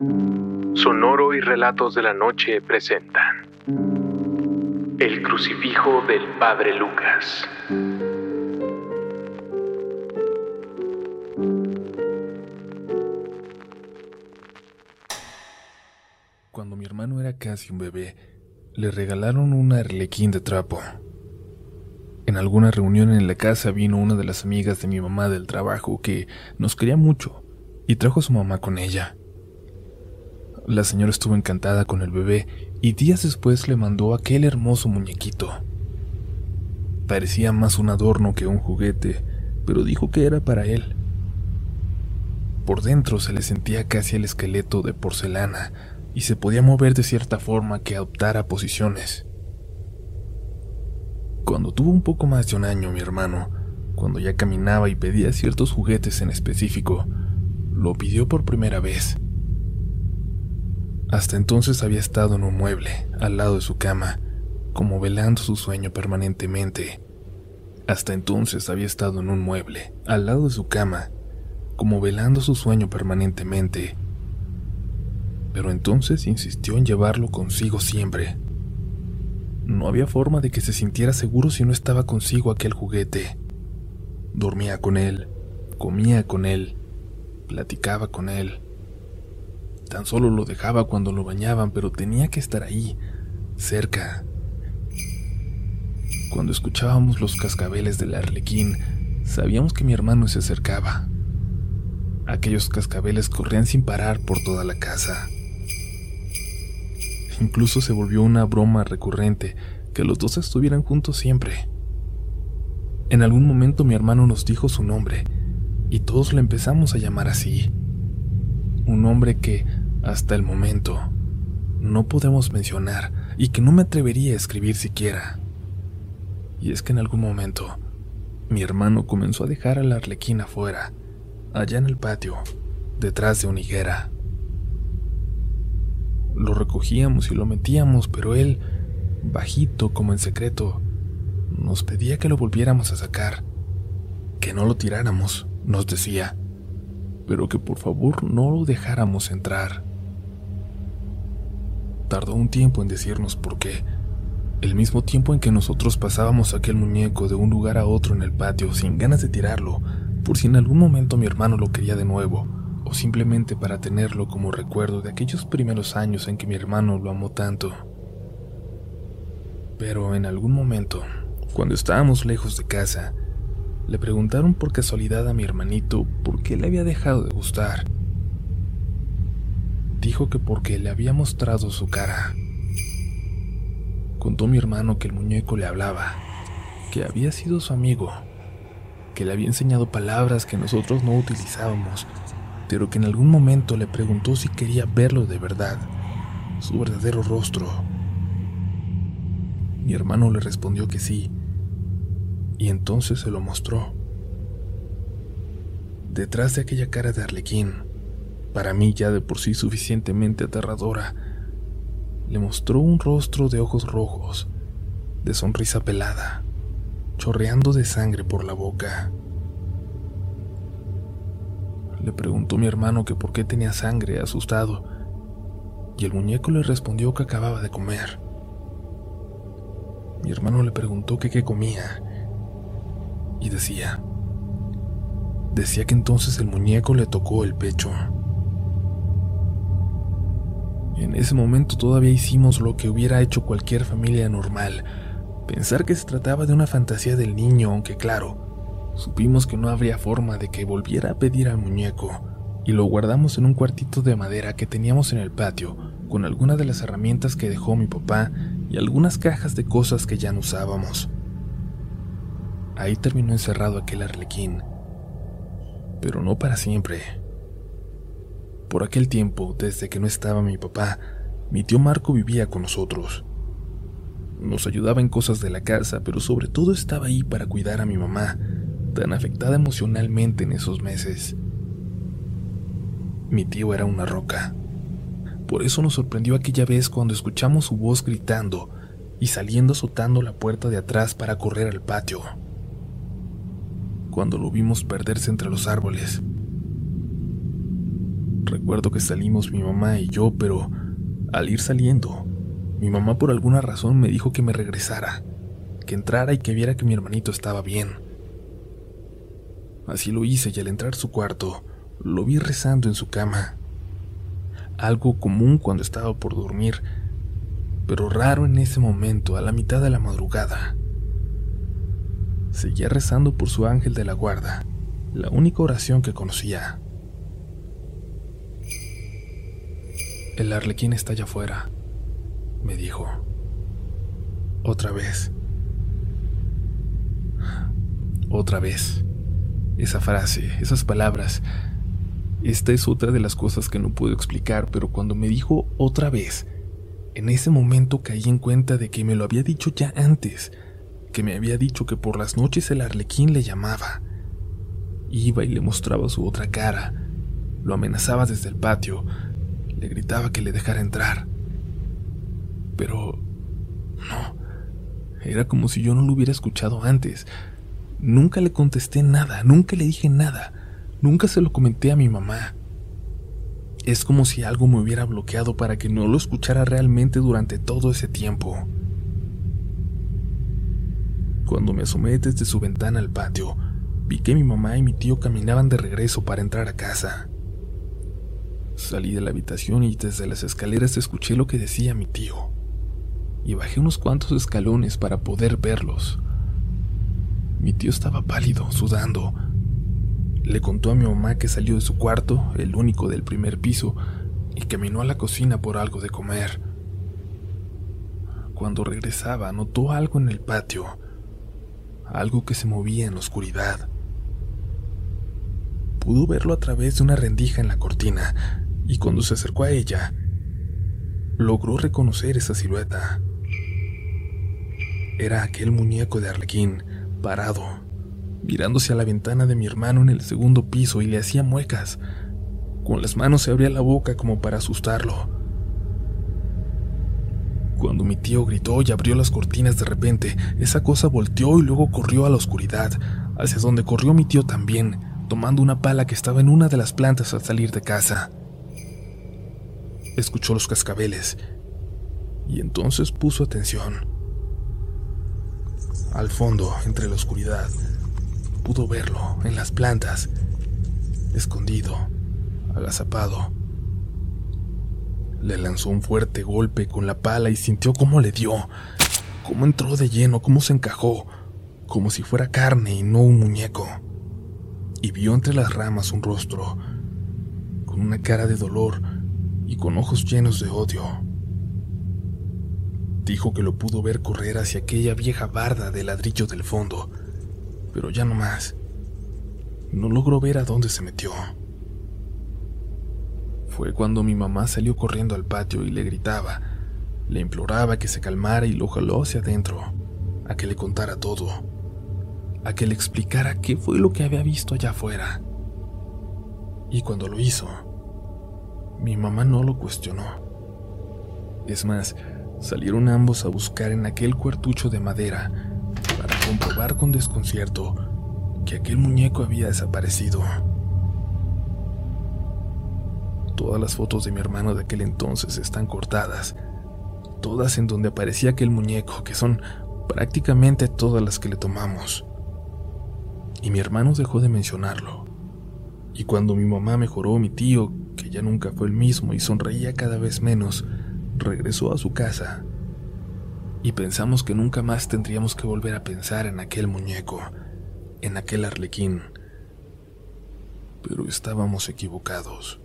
Sonoro y Relatos de la Noche presentan El crucifijo del Padre Lucas. Cuando mi hermano era casi un bebé, le regalaron un arlequín de trapo. En alguna reunión en la casa vino una de las amigas de mi mamá del trabajo que nos quería mucho y trajo a su mamá con ella. La señora estuvo encantada con el bebé y días después le mandó aquel hermoso muñequito. Parecía más un adorno que un juguete, pero dijo que era para él. Por dentro se le sentía casi el esqueleto de porcelana y se podía mover de cierta forma que adoptara posiciones. Cuando tuvo un poco más de un año mi hermano, cuando ya caminaba y pedía ciertos juguetes en específico, lo pidió por primera vez. Hasta entonces había estado en un mueble, al lado de su cama, como velando su sueño permanentemente. Hasta entonces había estado en un mueble, al lado de su cama, como velando su sueño permanentemente. Pero entonces insistió en llevarlo consigo siempre. No había forma de que se sintiera seguro si no estaba consigo aquel juguete. Dormía con él, comía con él, platicaba con él Tan solo lo dejaba cuando lo bañaban, pero tenía que estar ahí, cerca. Cuando escuchábamos los cascabeles del arlequín, sabíamos que mi hermano se acercaba. Aquellos cascabeles corrían sin parar por toda la casa. Incluso se volvió una broma recurrente que los dos estuvieran juntos siempre. En algún momento mi hermano nos dijo su nombre y todos le empezamos a llamar así. Un nombre que hasta el momento, no podemos mencionar y que no me atrevería a escribir siquiera. Y es que en algún momento, mi hermano comenzó a dejar a la arlequina afuera, allá en el patio, detrás de una higuera. Lo recogíamos y lo metíamos, pero él, bajito como en secreto, nos pedía que lo volviéramos a sacar, que no lo tiráramos, nos decía, pero que por favor no lo dejáramos entrar. Tardó un tiempo en decirnos por qué. El mismo tiempo en que nosotros pasábamos aquel muñeco de un lugar a otro en el patio sin ganas de tirarlo, por si en algún momento mi hermano lo quería de nuevo, o simplemente para tenerlo como recuerdo de aquellos primeros años en que mi hermano lo amó tanto. Pero en algún momento, cuando estábamos lejos de casa, le preguntaron por casualidad a mi hermanito por qué le había dejado de gustar dijo que porque le había mostrado su cara. Contó mi hermano que el muñeco le hablaba, que había sido su amigo, que le había enseñado palabras que nosotros no utilizábamos, pero que en algún momento le preguntó si quería verlo de verdad, su verdadero rostro. Mi hermano le respondió que sí, y entonces se lo mostró. Detrás de aquella cara de arlequín, para mí ya de por sí suficientemente aterradora, le mostró un rostro de ojos rojos, de sonrisa pelada, chorreando de sangre por la boca. Le preguntó mi hermano que por qué tenía sangre, asustado, y el muñeco le respondió que acababa de comer. Mi hermano le preguntó que qué comía, y decía, decía que entonces el muñeco le tocó el pecho. En ese momento todavía hicimos lo que hubiera hecho cualquier familia normal, pensar que se trataba de una fantasía del niño, aunque claro, supimos que no habría forma de que volviera a pedir al muñeco, y lo guardamos en un cuartito de madera que teníamos en el patio, con algunas de las herramientas que dejó mi papá y algunas cajas de cosas que ya no usábamos. Ahí terminó encerrado aquel arlequín, pero no para siempre. Por aquel tiempo, desde que no estaba mi papá, mi tío Marco vivía con nosotros. Nos ayudaba en cosas de la casa, pero sobre todo estaba ahí para cuidar a mi mamá, tan afectada emocionalmente en esos meses. Mi tío era una roca. Por eso nos sorprendió aquella vez cuando escuchamos su voz gritando y saliendo azotando la puerta de atrás para correr al patio. Cuando lo vimos perderse entre los árboles, Recuerdo que salimos mi mamá y yo, pero al ir saliendo, mi mamá por alguna razón me dijo que me regresara, que entrara y que viera que mi hermanito estaba bien. Así lo hice y al entrar su cuarto, lo vi rezando en su cama. Algo común cuando estaba por dormir, pero raro en ese momento, a la mitad de la madrugada. Seguía rezando por su ángel de la guarda, la única oración que conocía. El arlequín está allá afuera, me dijo. Otra vez. Otra vez. Esa frase, esas palabras. Esta es otra de las cosas que no puedo explicar, pero cuando me dijo otra vez, en ese momento caí en cuenta de que me lo había dicho ya antes, que me había dicho que por las noches el arlequín le llamaba. Iba y le mostraba su otra cara, lo amenazaba desde el patio, le gritaba que le dejara entrar. Pero... no. Era como si yo no lo hubiera escuchado antes. Nunca le contesté nada, nunca le dije nada, nunca se lo comenté a mi mamá. Es como si algo me hubiera bloqueado para que no lo escuchara realmente durante todo ese tiempo. Cuando me asomé desde su ventana al patio, vi que mi mamá y mi tío caminaban de regreso para entrar a casa. Salí de la habitación y desde las escaleras escuché lo que decía mi tío. Y bajé unos cuantos escalones para poder verlos. Mi tío estaba pálido, sudando. Le contó a mi mamá que salió de su cuarto, el único del primer piso, y caminó a la cocina por algo de comer. Cuando regresaba, notó algo en el patio, algo que se movía en la oscuridad. Pudo verlo a través de una rendija en la cortina, y cuando se acercó a ella, logró reconocer esa silueta. Era aquel muñeco de Arlequín, parado, mirándose a la ventana de mi hermano en el segundo piso y le hacía muecas. Con las manos se abría la boca como para asustarlo. Cuando mi tío gritó y abrió las cortinas de repente, esa cosa volteó y luego corrió a la oscuridad, hacia donde corrió mi tío también, tomando una pala que estaba en una de las plantas al salir de casa escuchó los cascabeles y entonces puso atención. Al fondo, entre la oscuridad, pudo verlo en las plantas, escondido, agazapado. Le lanzó un fuerte golpe con la pala y sintió cómo le dio, cómo entró de lleno, cómo se encajó, como si fuera carne y no un muñeco. Y vio entre las ramas un rostro, con una cara de dolor y con ojos llenos de odio. Dijo que lo pudo ver correr hacia aquella vieja barda de ladrillo del fondo, pero ya no más. No logró ver a dónde se metió. Fue cuando mi mamá salió corriendo al patio y le gritaba, le imploraba que se calmara y lo jaló hacia adentro, a que le contara todo, a que le explicara qué fue lo que había visto allá afuera. Y cuando lo hizo, mi mamá no lo cuestionó. Es más, salieron ambos a buscar en aquel cuartucho de madera para comprobar con desconcierto que aquel muñeco había desaparecido. Todas las fotos de mi hermano de aquel entonces están cortadas, todas en donde aparecía aquel muñeco, que son prácticamente todas las que le tomamos. Y mi hermano dejó de mencionarlo. Y cuando mi mamá mejoró, mi tío, que ya nunca fue el mismo y sonreía cada vez menos, regresó a su casa. Y pensamos que nunca más tendríamos que volver a pensar en aquel muñeco, en aquel arlequín. Pero estábamos equivocados.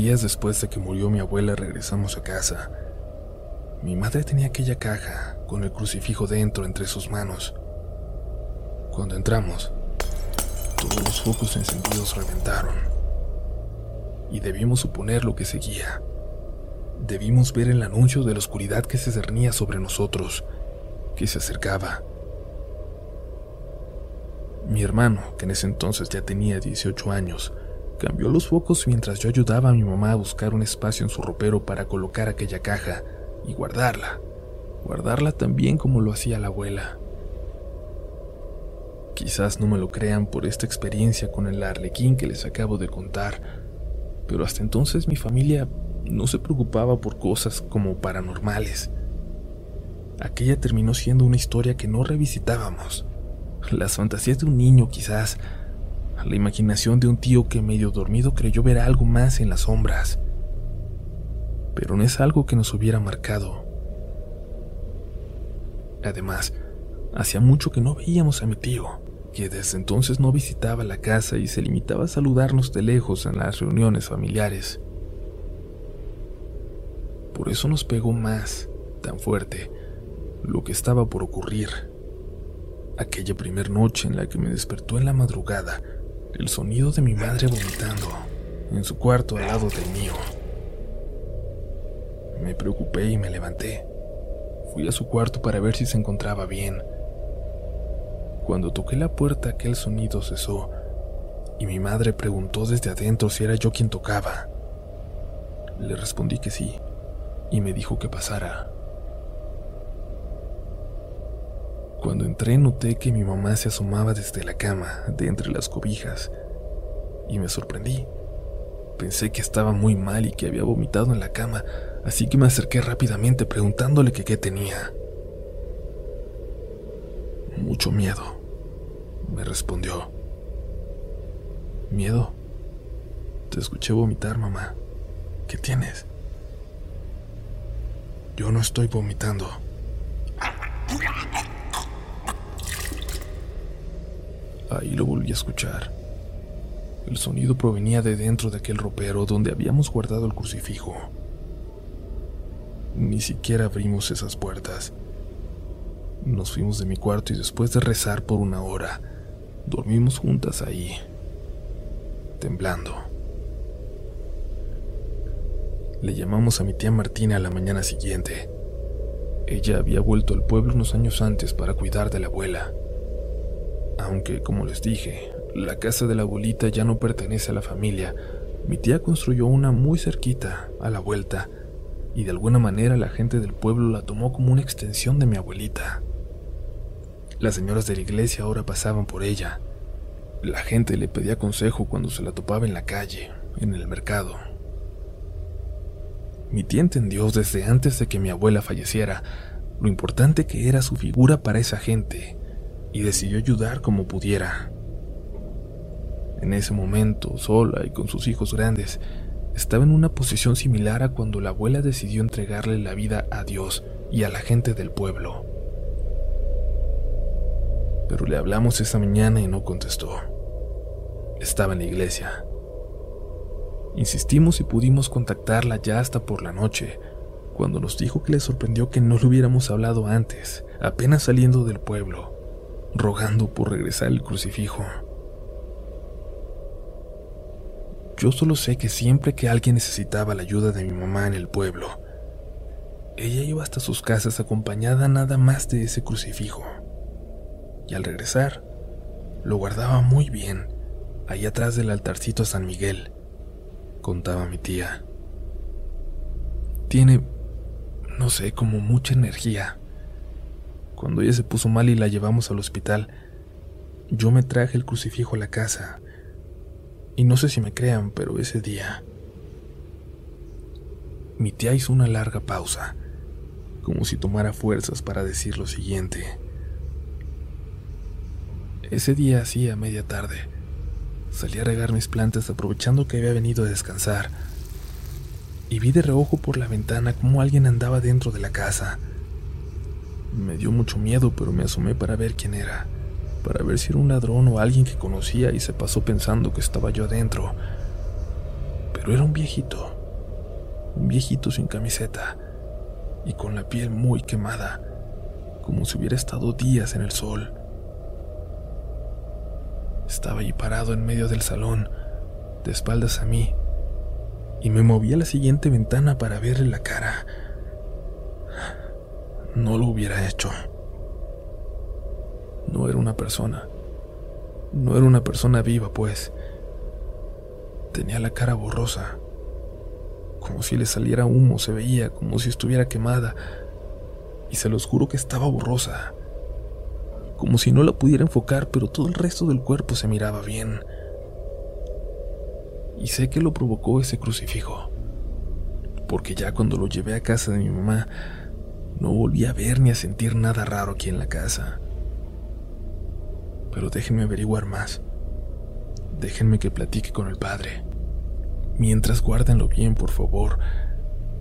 Días después de que murió mi abuela regresamos a casa. Mi madre tenía aquella caja con el crucifijo dentro entre sus manos. Cuando entramos, todos los focos encendidos reventaron. Y debimos suponer lo que seguía. Debimos ver el anuncio de la oscuridad que se cernía sobre nosotros, que se acercaba. Mi hermano, que en ese entonces ya tenía 18 años, Cambió los focos mientras yo ayudaba a mi mamá a buscar un espacio en su ropero para colocar aquella caja y guardarla. Guardarla tan bien como lo hacía la abuela. Quizás no me lo crean por esta experiencia con el arlequín que les acabo de contar, pero hasta entonces mi familia no se preocupaba por cosas como paranormales. Aquella terminó siendo una historia que no revisitábamos. Las fantasías de un niño quizás, la imaginación de un tío que medio dormido creyó ver algo más en las sombras. Pero no es algo que nos hubiera marcado. Además, hacía mucho que no veíamos a mi tío que desde entonces no visitaba la casa y se limitaba a saludarnos de lejos en las reuniones familiares. Por eso nos pegó más, tan fuerte, lo que estaba por ocurrir. Aquella primer noche en la que me despertó en la madrugada el sonido de mi madre vomitando en su cuarto al lado del mío. Me preocupé y me levanté. Fui a su cuarto para ver si se encontraba bien cuando toqué la puerta aquel sonido cesó y mi madre preguntó desde adentro si era yo quien tocaba. Le respondí que sí y me dijo que pasara. Cuando entré noté que mi mamá se asomaba desde la cama, de entre las cobijas, y me sorprendí. Pensé que estaba muy mal y que había vomitado en la cama, así que me acerqué rápidamente preguntándole que qué tenía. Mucho miedo me respondió. Miedo. Te escuché vomitar, mamá. ¿Qué tienes? Yo no estoy vomitando. Ahí lo volví a escuchar. El sonido provenía de dentro de aquel ropero donde habíamos guardado el crucifijo. Ni siquiera abrimos esas puertas. Nos fuimos de mi cuarto y después de rezar por una hora, Dormimos juntas ahí, temblando. Le llamamos a mi tía Martina la mañana siguiente. Ella había vuelto al pueblo unos años antes para cuidar de la abuela. Aunque, como les dije, la casa de la abuelita ya no pertenece a la familia, mi tía construyó una muy cerquita, a la vuelta, y de alguna manera la gente del pueblo la tomó como una extensión de mi abuelita. Las señoras de la iglesia ahora pasaban por ella. La gente le pedía consejo cuando se la topaba en la calle, en el mercado. Mi tía entendió desde antes de que mi abuela falleciera lo importante que era su figura para esa gente y decidió ayudar como pudiera. En ese momento, sola y con sus hijos grandes, estaba en una posición similar a cuando la abuela decidió entregarle la vida a Dios y a la gente del pueblo pero le hablamos esa mañana y no contestó. Estaba en la iglesia. Insistimos y pudimos contactarla ya hasta por la noche, cuando nos dijo que le sorprendió que no le hubiéramos hablado antes, apenas saliendo del pueblo, rogando por regresar el crucifijo. Yo solo sé que siempre que alguien necesitaba la ayuda de mi mamá en el pueblo, ella iba hasta sus casas acompañada nada más de ese crucifijo y al regresar, lo guardaba muy bien, ahí atrás del altarcito a San Miguel, contaba mi tía. Tiene, no sé, como mucha energía. Cuando ella se puso mal y la llevamos al hospital, yo me traje el crucifijo a la casa. Y no sé si me crean, pero ese día... Mi tía hizo una larga pausa, como si tomara fuerzas para decir lo siguiente. Ese día hacía media tarde. Salí a regar mis plantas aprovechando que había venido a descansar. Y vi de reojo por la ventana cómo alguien andaba dentro de la casa. Me dio mucho miedo, pero me asomé para ver quién era, para ver si era un ladrón o alguien que conocía y se pasó pensando que estaba yo adentro. Pero era un viejito, un viejito sin camiseta y con la piel muy quemada, como si hubiera estado días en el sol. Estaba ahí parado en medio del salón, de espaldas a mí, y me moví a la siguiente ventana para verle la cara. No lo hubiera hecho. No era una persona. No era una persona viva, pues. Tenía la cara borrosa, como si le saliera humo, se veía como si estuviera quemada, y se los juro que estaba borrosa, como si no la pudiera enfocar, pero todo el resto del cuerpo se miraba bien. Y sé que lo provocó ese crucifijo, porque ya cuando lo llevé a casa de mi mamá, no volví a ver ni a sentir nada raro aquí en la casa. Pero déjenme averiguar más. Déjenme que platique con el padre. Mientras guárdenlo bien, por favor.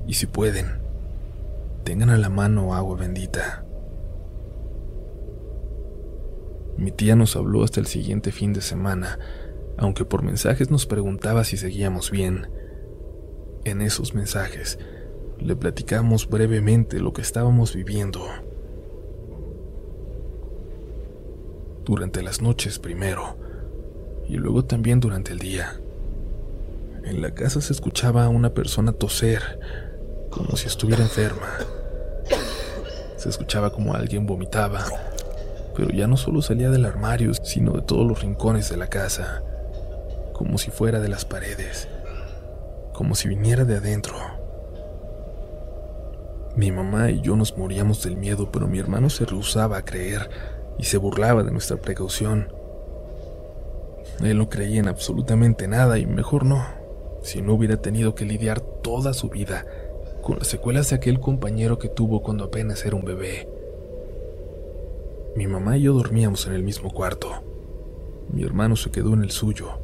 Y si pueden, tengan a la mano agua bendita. Mi tía nos habló hasta el siguiente fin de semana, aunque por mensajes nos preguntaba si seguíamos bien. En esos mensajes le platicamos brevemente lo que estábamos viviendo. Durante las noches primero, y luego también durante el día. En la casa se escuchaba a una persona toser, como si estuviera enferma. Se escuchaba como alguien vomitaba, pero ya no solo salía del armario, sino de todos los rincones de la casa, como si fuera de las paredes, como si viniera de adentro. Mi mamá y yo nos moríamos del miedo, pero mi hermano se rehusaba a creer y se burlaba de nuestra precaución. Él no creía en absolutamente nada y mejor no, si no hubiera tenido que lidiar toda su vida con las secuelas de aquel compañero que tuvo cuando apenas era un bebé. Mi mamá y yo dormíamos en el mismo cuarto. Mi hermano se quedó en el suyo.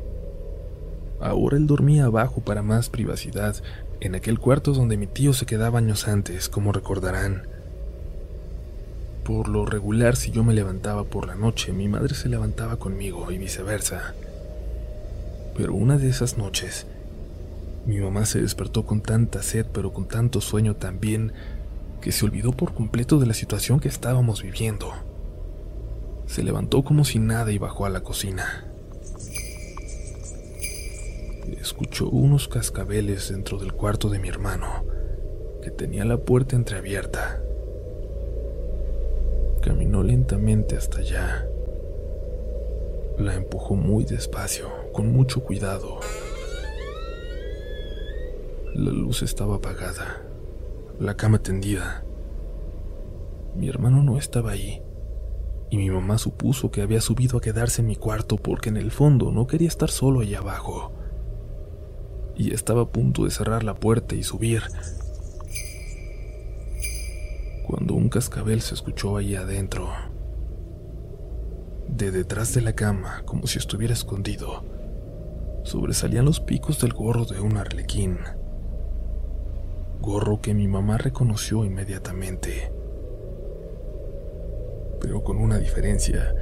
Ahora él dormía abajo para más privacidad, en aquel cuarto donde mi tío se quedaba años antes, como recordarán. Por lo regular, si yo me levantaba por la noche, mi madre se levantaba conmigo y viceversa. Pero una de esas noches, mi mamá se despertó con tanta sed, pero con tanto sueño también, que se olvidó por completo de la situación que estábamos viviendo. Se levantó como si nada y bajó a la cocina. Escuchó unos cascabeles dentro del cuarto de mi hermano, que tenía la puerta entreabierta. Caminó lentamente hasta allá. La empujó muy despacio, con mucho cuidado. La luz estaba apagada, la cama tendida. Mi hermano no estaba ahí, y mi mamá supuso que había subido a quedarse en mi cuarto porque en el fondo no quería estar solo allá abajo. Y estaba a punto de cerrar la puerta y subir, cuando un cascabel se escuchó ahí adentro. De detrás de la cama, como si estuviera escondido, sobresalían los picos del gorro de un arlequín gorro que mi mamá reconoció inmediatamente. Pero con una diferencia.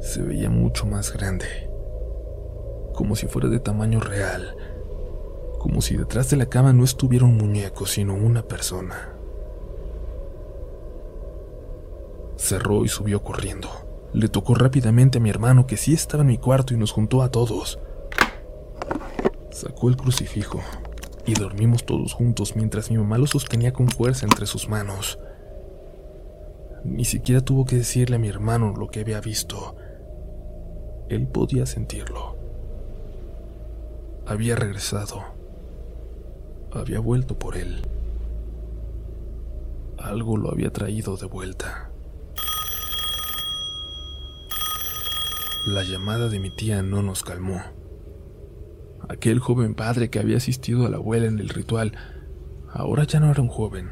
Se veía mucho más grande, como si fuera de tamaño real, como si detrás de la cama no estuviera un muñeco, sino una persona. Cerró y subió corriendo. Le tocó rápidamente a mi hermano que sí estaba en mi cuarto y nos juntó a todos. Sacó el crucifijo, y dormimos todos juntos mientras mi mamá lo sostenía con fuerza entre sus manos. Ni siquiera tuvo que decirle a mi hermano lo que había visto. Él podía sentirlo. Había regresado. Había vuelto por él. Algo lo había traído de vuelta. La llamada de mi tía no nos calmó. Aquel joven padre que había asistido a la abuela en el ritual, ahora ya no era un joven.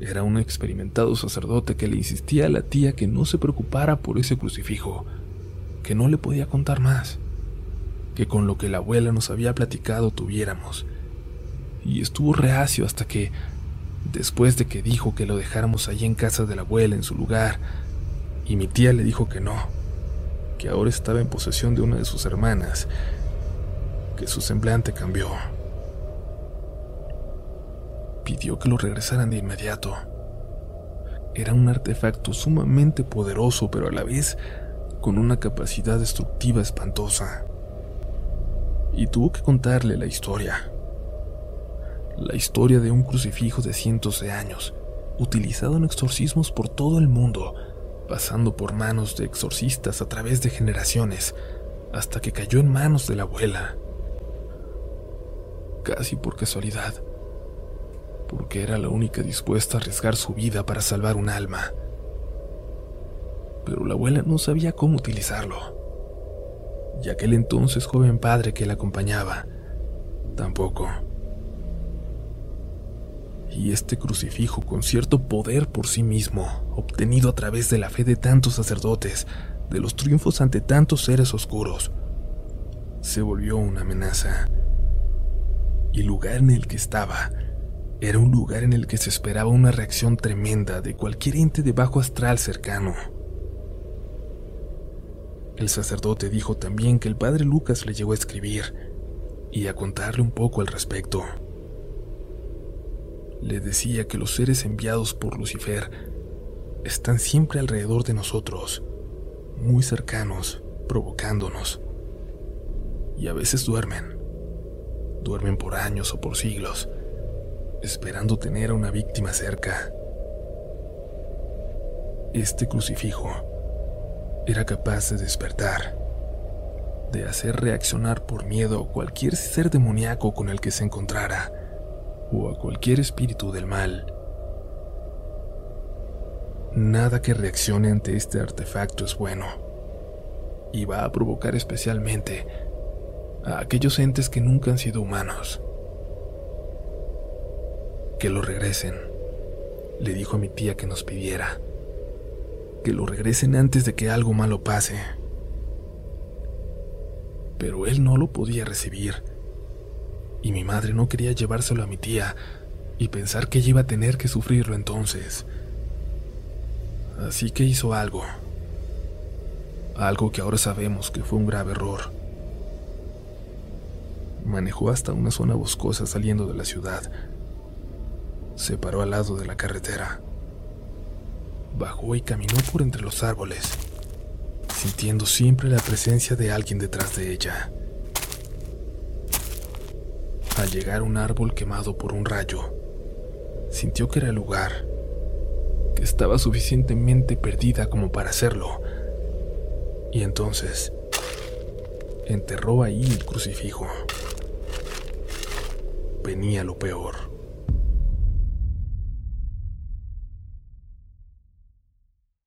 Era un experimentado sacerdote que le insistía a la tía que no se preocupara por ese crucifijo, que no le podía contar más, que con lo que la abuela nos había platicado tuviéramos. Y estuvo reacio hasta que, después de que dijo que lo dejáramos allí en casa de la abuela en su lugar, y mi tía le dijo que no, que ahora estaba en posesión de una de sus hermanas, que su semblante cambió. Pidió que lo regresaran de inmediato. Era un artefacto sumamente poderoso, pero a la vez con una capacidad destructiva espantosa. Y tuvo que contarle la historia. La historia de un crucifijo de cientos de años, utilizado en exorcismos por todo el mundo, pasando por manos de exorcistas a través de generaciones, hasta que cayó en manos de la abuela. Casi por casualidad, porque era la única dispuesta a arriesgar su vida para salvar un alma. Pero la abuela no sabía cómo utilizarlo, y aquel entonces joven padre que la acompañaba, tampoco. Y este crucifijo con cierto poder por sí mismo, obtenido a través de la fe de tantos sacerdotes, de los triunfos ante tantos seres oscuros, se volvió una amenaza. Y el lugar en el que estaba era un lugar en el que se esperaba una reacción tremenda de cualquier ente de bajo astral cercano. El sacerdote dijo también que el padre Lucas le llegó a escribir y a contarle un poco al respecto. Le decía que los seres enviados por Lucifer están siempre alrededor de nosotros, muy cercanos, provocándonos. Y a veces duermen. Duermen por años o por siglos, esperando tener a una víctima cerca. Este crucifijo era capaz de despertar, de hacer reaccionar por miedo a cualquier ser demoníaco con el que se encontrara, o a cualquier espíritu del mal. Nada que reaccione ante este artefacto es bueno, y va a provocar especialmente a aquellos entes que nunca han sido humanos. Que lo regresen, le dijo a mi tía que nos pidiera que lo regresen antes de que algo malo pase. Pero él no lo podía recibir, y mi madre no quería llevárselo a mi tía y pensar que ella iba a tener que sufrirlo entonces. Así que hizo algo. Algo que ahora sabemos que fue un grave error. Manejó hasta una zona boscosa saliendo de la ciudad. Se paró al lado de la carretera bajó y caminó por entre los árboles, sintiendo siempre la presencia de alguien detrás de ella. Al llegar a un árbol quemado por un rayo, sintió que era el lugar, que estaba suficientemente perdida como para hacerlo, y entonces enterró ahí el crucifijo. Venía lo peor.